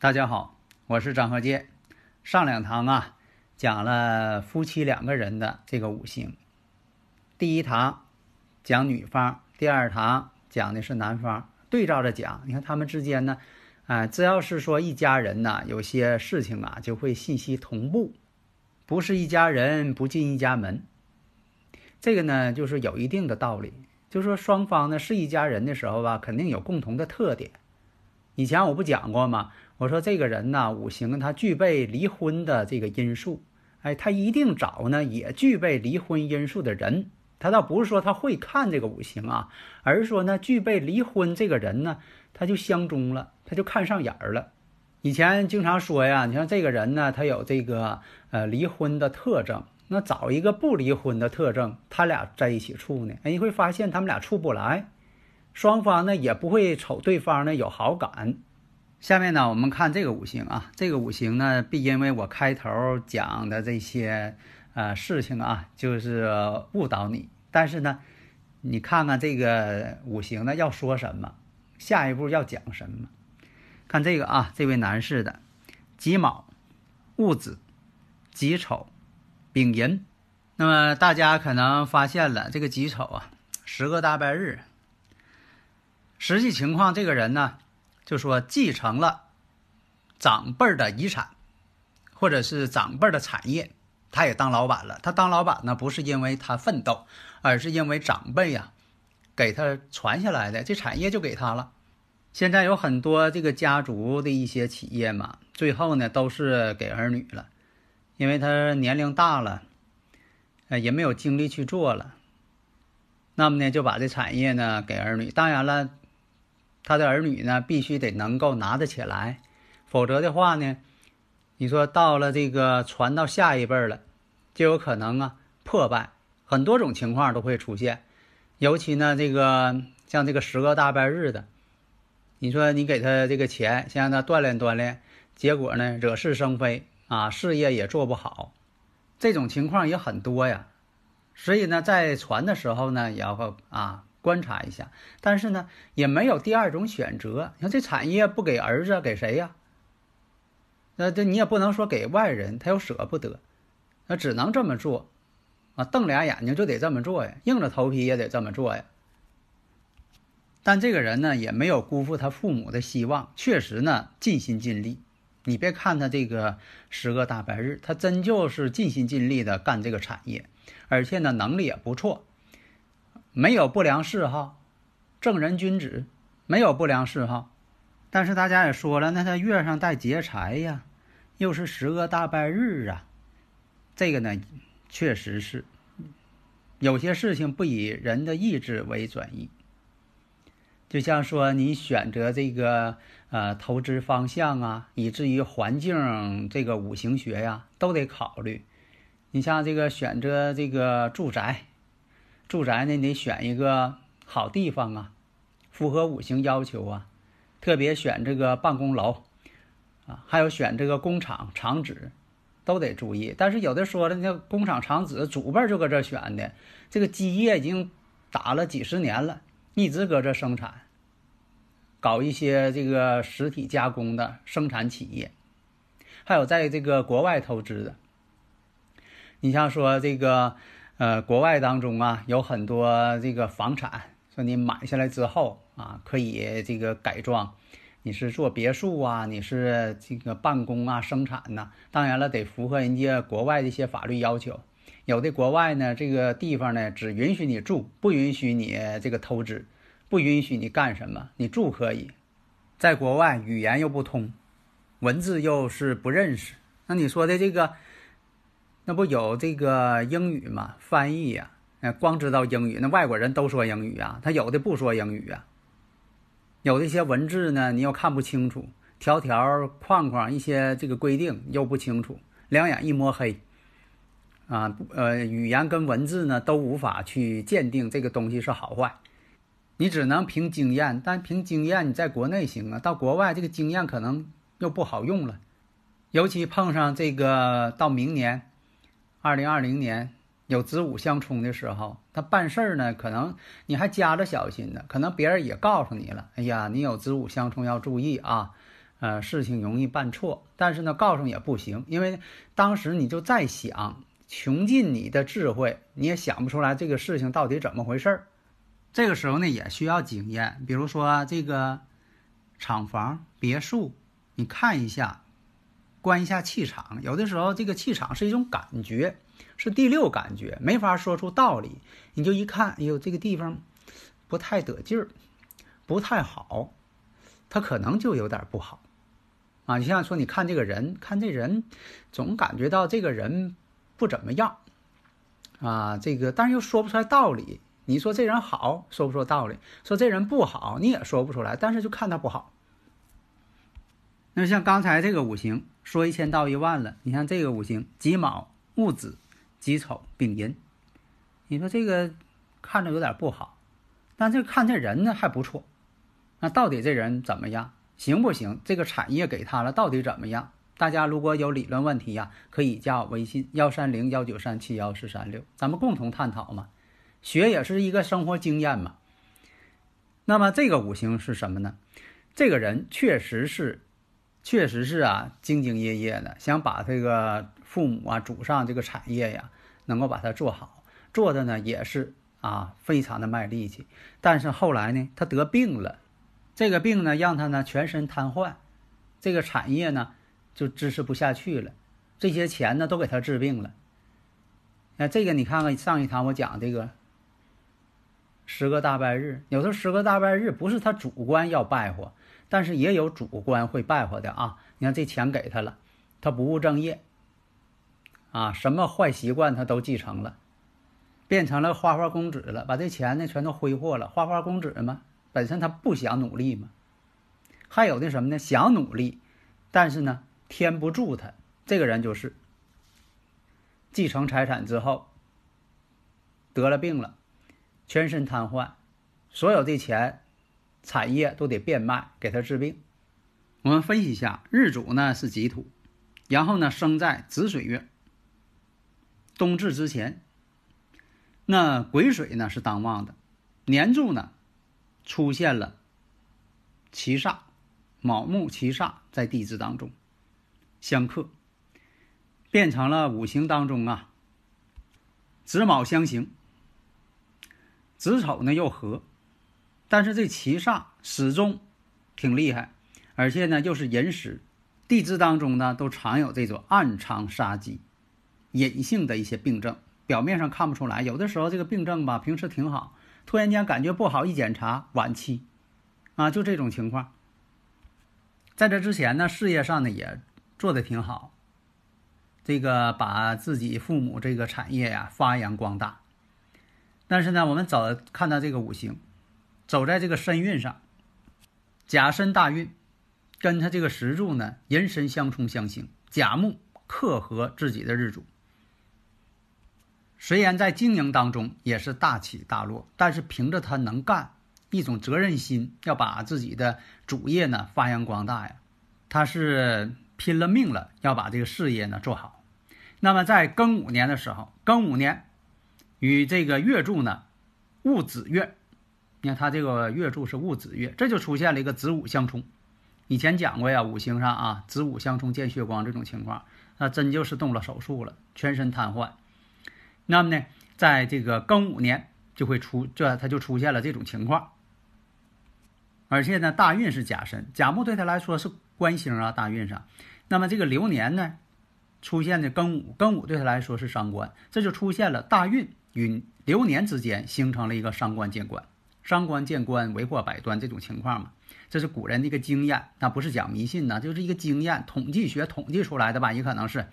大家好，我是张和建。上两堂啊，讲了夫妻两个人的这个五行。第一堂讲女方，第二堂讲的是男方，对照着讲。你看他们之间呢，啊，只要是说一家人呐，有些事情啊，就会信息同步。不是一家人，不进一家门。这个呢，就是有一定的道理。就说双方呢是一家人的时候吧，肯定有共同的特点。以前我不讲过吗？我说这个人呢，五行他具备离婚的这个因素，哎，他一定找呢也具备离婚因素的人。他倒不是说他会看这个五行啊，而是说呢，具备离婚这个人呢，他就相中了，他就看上眼儿了。以前经常说呀，你像这个人呢，他有这个呃离婚的特征，那找一个不离婚的特征，他俩在一起处呢，哎，你会发现他们俩处不来，双方呢也不会瞅对方呢有好感。下面呢，我们看这个五行啊，这个五行呢，必因为我开头讲的这些呃事情啊，就是误导你。但是呢，你看看这个五行呢要说什么，下一步要讲什么。看这个啊，这位男士的己卯、戊子、己丑、丙寅。那么大家可能发现了，这个己丑啊，十个大拜日。实际情况，这个人呢。就说继承了长辈的遗产，或者是长辈的产业，他也当老板了。他当老板呢，不是因为他奋斗，而是因为长辈呀给他传下来的这产业就给他了。现在有很多这个家族的一些企业嘛，最后呢都是给儿女了，因为他年龄大了，呃也没有精力去做了，那么呢就把这产业呢给儿女。当然了。他的儿女呢，必须得能够拿得起来，否则的话呢，你说到了这个传到下一辈了，就有可能啊破败，很多种情况都会出现。尤其呢，这个像这个十个大半日的，你说你给他这个钱，先让他锻炼锻炼，结果呢惹是生非啊，事业也做不好，这种情况也很多呀。所以呢，在传的时候呢，也要啊。观察一下，但是呢，也没有第二种选择。你看这产业不给儿子，给谁呀？那这你也不能说给外人，他又舍不得，那只能这么做啊，瞪俩眼睛就得这么做呀，硬着头皮也得这么做呀。但这个人呢，也没有辜负他父母的希望，确实呢尽心尽力。你别看他这个十个大白日，他真就是尽心尽力的干这个产业，而且呢能力也不错。没有不良嗜好，正人君子，没有不良嗜好。但是大家也说了，那他月上带劫财呀，又是十个大拜日啊，这个呢，确实是有些事情不以人的意志为转移。就像说你选择这个呃投资方向啊，以至于环境这个五行学呀，都得考虑。你像这个选择这个住宅。住宅呢，得选一个好地方啊，符合五行要求啊，特别选这个办公楼啊，还有选这个工厂厂址，都得注意。但是有的说了，那工厂厂址祖辈就搁这选的，这个基业已经打了几十年了，一直搁这生产，搞一些这个实体加工的生产企业，还有在这个国外投资的，你像说这个。呃，国外当中啊，有很多这个房产，说你买下来之后啊，可以这个改装，你是做别墅啊，你是这个办公啊，生产呐，当然了，得符合人家国外的一些法律要求。有的国外呢，这个地方呢，只允许你住，不允许你这个投资，不允许你干什么，你住可以。在国外语言又不通，文字又是不认识，那你说的这个。那不有这个英语嘛？翻译呀，呃，光知道英语，那外国人都说英语啊，他有的不说英语啊。有的一些文字呢，你又看不清楚，条条框框一些这个规定又不清楚，两眼一摸黑。啊，呃，语言跟文字呢都无法去鉴定这个东西是好坏，你只能凭经验，但凭经验你在国内行啊，到国外这个经验可能又不好用了，尤其碰上这个到明年，二零二零年有子午相冲的时候，他办事儿呢可能你还加着小心呢，可能别人也告诉你了，哎呀，你有子午相冲要注意啊，呃，事情容易办错，但是呢告诉也不行，因为当时你就在想。穷尽你的智慧，你也想不出来这个事情到底怎么回事儿。这个时候呢，也需要经验。比如说这个厂房、别墅，你看一下，观一下气场。有的时候这个气场是一种感觉，是第六感觉，没法说出道理。你就一看，哎呦，这个地方不太得劲儿，不太好，他可能就有点不好啊。你像说，你看这个人，看这人，总感觉到这个人。不怎么样，啊，这个但是又说不出来道理。你说这人好，说不出道理；说这人不好，你也说不出来。但是就看他不好。那像刚才这个五行说一千道一万了，你看这个五行己卯、戊子、己丑、丙寅，你说这个看着有点不好，但这看这人呢还不错。那到底这人怎么样？行不行？这个产业给他了，到底怎么样？大家如果有理论问题呀，可以加我微信幺三零幺九三七幺四三六，咱们共同探讨嘛。学也是一个生活经验嘛。那么这个五行是什么呢？这个人确实是，确实是啊，兢兢业业的，想把这个父母啊、祖上这个产业呀，能够把它做好，做的呢也是啊，非常的卖力气。但是后来呢，他得病了，这个病呢让他呢全身瘫痪，这个产业呢。就支持不下去了，这些钱呢都给他治病了。那这个你看看上一堂我讲这个十个大拜日，有时候十个大拜日不是他主观要败坏，但是也有主观会败坏的啊。你看这钱给他了，他不务正业，啊，什么坏习惯他都继承了，变成了花花公子了，把这钱呢全都挥霍了。花花公子嘛，本身他不想努力嘛，还有的什么呢？想努力，但是呢。天不助他，这个人就是继承财产之后得了病了，全身瘫痪，所有的钱、产业都得变卖给他治病。我们分析一下，日主呢是己土，然后呢生在子水月，冬至之前。那癸水呢是当旺的，年柱呢出现了七煞，卯木七煞在地支当中。相克，变成了五行当中啊，子卯相刑，子丑呢又合，但是这七煞始终挺厉害，而且呢又是寅时，地支当中呢都常有这种暗藏杀机、隐性的一些病症，表面上看不出来。有的时候这个病症吧，平时挺好，突然间感觉不好，一检查晚期，啊，就这种情况。在这之前呢，事业上呢也。做的挺好，这个把自己父母这个产业呀发扬光大。但是呢，我们早看到这个五行，走在这个身运上，甲申大运，跟他这个石柱呢寅申相冲相刑，甲木克合自己的日主。虽然在经营当中也是大起大落，但是凭着他能干，一种责任心，要把自己的主业呢发扬光大呀，他是。拼了命了，要把这个事业呢做好。那么在庚午年的时候，庚午年与这个月柱呢戊子月，你看他这个月柱是戊子月，这就出现了一个子午相冲。以前讲过呀，五行上啊子午相冲见血光这种情况，那真就是动了手术了，全身瘫痪。那么呢，在这个庚午年就会出，这他就出现了这种情况。而且呢，大运是甲申，甲木对他来说是。官星啊，大运上，那么这个流年呢，出现的庚午，庚午对他来说是伤官，这就出现了大运与流年之间形成了一个伤官见官，伤官见官为祸百端这种情况嘛，这是古人的一个经验，那不是讲迷信呢，就是一个经验，统计学统计出来的吧，也可能是。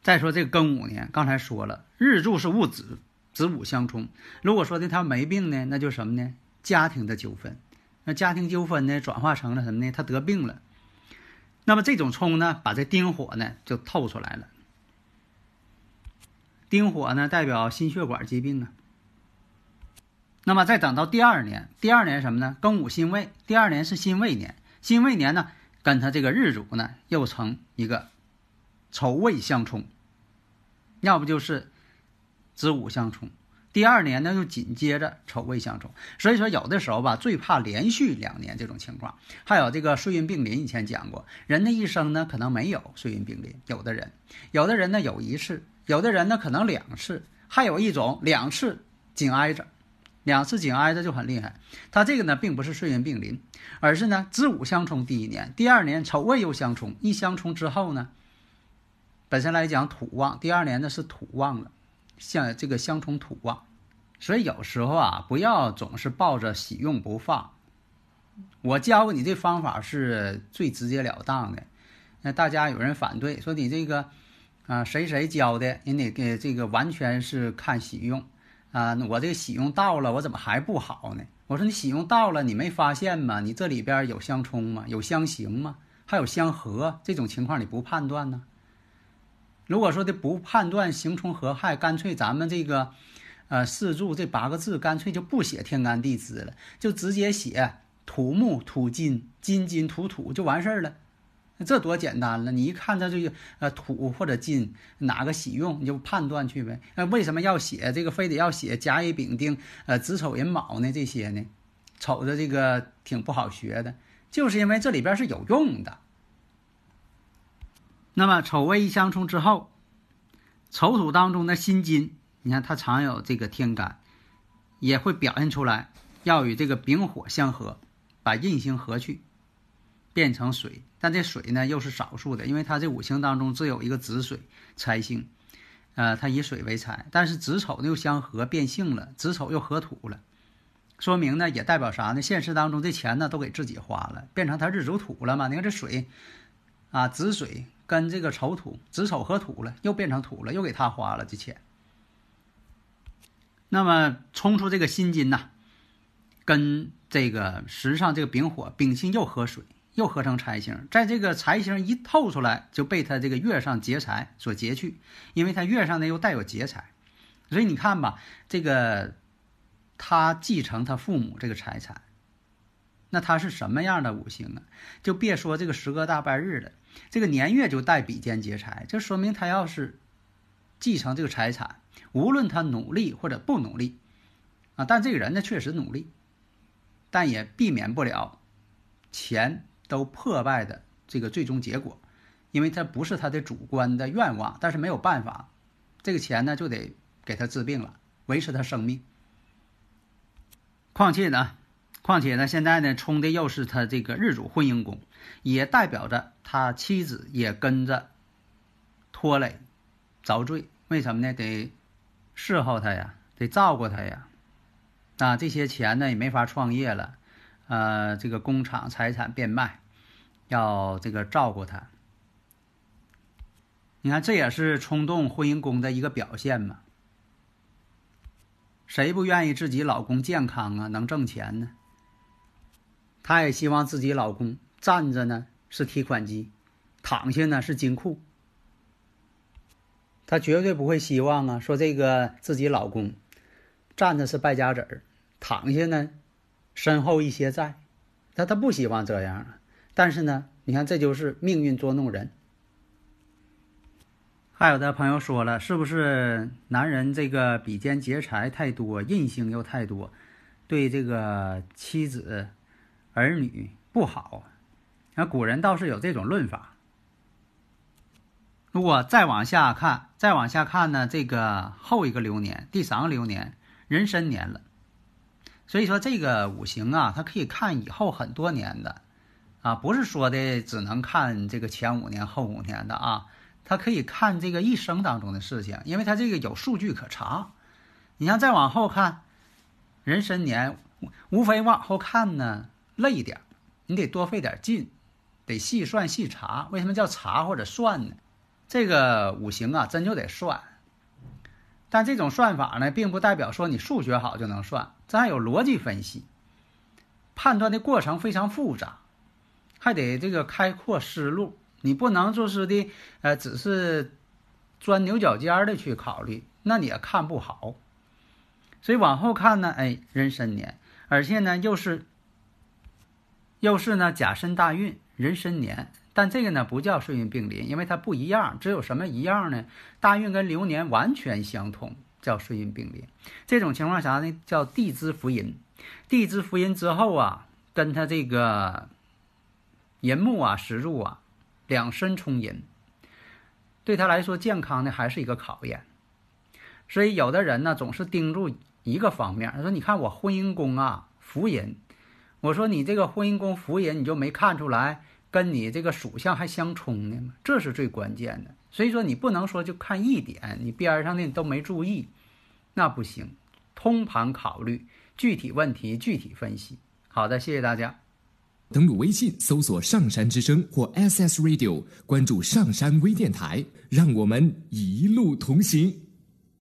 再说这个庚午年，刚才说了，日柱是戊子，子午相冲。如果说的他没病呢，那就什么呢？家庭的纠纷。那家庭纠纷呢，转化成了什么呢？他得病了。那么这种冲呢，把这丁火呢就透出来了。丁火呢，代表心血管疾病啊。那么再等到第二年，第二年什么呢？庚午辛未，第二年是辛未年。辛未年呢，跟他这个日主呢又成一个丑未相冲，要不就是子午相冲。第二年呢，又紧接着丑未相冲。所以说，有的时候吧，最怕连续两年这种情况。还有这个岁运并临，以前讲过，人的一生呢可能没有岁运并临，有的人，有的人呢有一次。有的人呢可能两次，还有一种两次紧挨着，两次紧挨着就很厉害。他这个呢并不是岁运并临，而是呢子午相冲第一年，第二年丑未又相冲，一相冲之后呢，本身来讲土旺，第二年呢是土旺了，像这个相冲土旺，所以有时候啊不要总是抱着喜用不放。我教给你这方法是最直截了当的，那大家有人反对说你这个。啊，谁谁教的？人得给这个完全是看喜用，啊，我这个喜用到了，我怎么还不好呢？我说你喜用到了，你没发现吗？你这里边有相冲吗？有相刑吗？还有相合，这种情况你不判断呢？如果说的不判断刑冲合害，干脆咱们这个，呃，四柱这八个字，干脆就不写天干地支了，就直接写土木土金金金土土就完事儿了。这多简单了！你一看他这个呃土或者金哪个喜用，你就判断去呗。那为什么要写这个？非得要写甲乙丙丁呃子丑寅卯呢？这些呢，瞅着这个挺不好学的，就是因为这里边是有用的。那么丑未一相冲之后，丑土当中的辛金，你看它常有这个天干，也会表现出来，要与这个丙火相合，把印星合去。变成水，但这水呢又是少数的，因为它这五行当中只有一个子水财星，呃，它以水为财，但是子丑呢又相合变性了，子丑又合土了，说明呢也代表啥呢？现实当中这钱呢都给自己花了，变成他日主土了嘛？你看这水啊，子水跟这个丑土，子丑合土了，又变成土了，又给他花了这钱。那么冲出这个辛金呐，跟这个时上这个丙火，丙辛又合水。又合成财星，在这个财星一透出来，就被他这个月上劫财所劫去，因为他月上呢又带有劫财，所以你看吧，这个他继承他父母这个财产，那他是什么样的五行啊？就别说这个十个大半日了，这个年月就带比肩劫财，这说明他要是继承这个财产，无论他努力或者不努力啊，但这个人呢确实努力，但也避免不了钱。都破败的这个最终结果，因为他不是他的主观的愿望，但是没有办法，这个钱呢就得给他治病了，维持他生命。况且呢，况且呢，现在呢冲的又是他这个日主婚姻宫，也代表着他妻子也跟着拖累遭罪。为什么呢？得侍候他呀，得照顾他呀，啊，这些钱呢也没法创业了。呃，这个工厂财产变卖，要这个照顾他。你看，这也是冲动婚姻宫的一个表现嘛。谁不愿意自己老公健康啊，能挣钱呢？她也希望自己老公站着呢是提款机，躺下呢是金库。她绝对不会希望啊，说这个自己老公站着是败家子儿，躺下呢。身后一些债，他他不希望这样啊。但是呢，你看这就是命运捉弄人。还有的朋友说了，是不是男人这个比肩劫财太多，印星又太多，对这个妻子、儿女不好？那古人倒是有这种论法。如果再往下看，再往下看呢，这个后一个流年，第三个流年，壬申年了。所以说这个五行啊，它可以看以后很多年的，啊，不是说的只能看这个前五年后五年的啊，它可以看这个一生当中的事情，因为它这个有数据可查。你像再往后看，壬申年，无非往后看呢累一点你得多费点劲，得细算细查。为什么叫查或者算呢？这个五行啊，真就得算。但这种算法呢，并不代表说你数学好就能算，这还有逻辑分析，判断的过程非常复杂，还得这个开阔思路。你不能就是的，呃，只是钻牛角尖的去考虑，那你也看不好。所以往后看呢，哎，壬申年，而且呢又是又是呢甲申大运，壬申年。但这个呢不叫顺运并临，因为它不一样。只有什么一样呢？大运跟流年完全相同，叫顺运并临。这种情况啥呢？叫地支福音。地支福音之后啊，跟他这个寅木啊、时柱啊两身冲寅，对他来说健康呢还是一个考验。所以有的人呢总是盯住一个方面，他说：“你看我婚姻宫啊福银。”我说：“你这个婚姻宫福银，你就没看出来？”跟你这个属相还相冲呢吗？这是最关键的。所以说你不能说就看一点，你边上的都没注意，那不行。通盘考虑，具体问题具体分析。好的，谢谢大家。登录微信搜索“上山之声”或 SS Radio，关注上山微电台，让我们一路同行。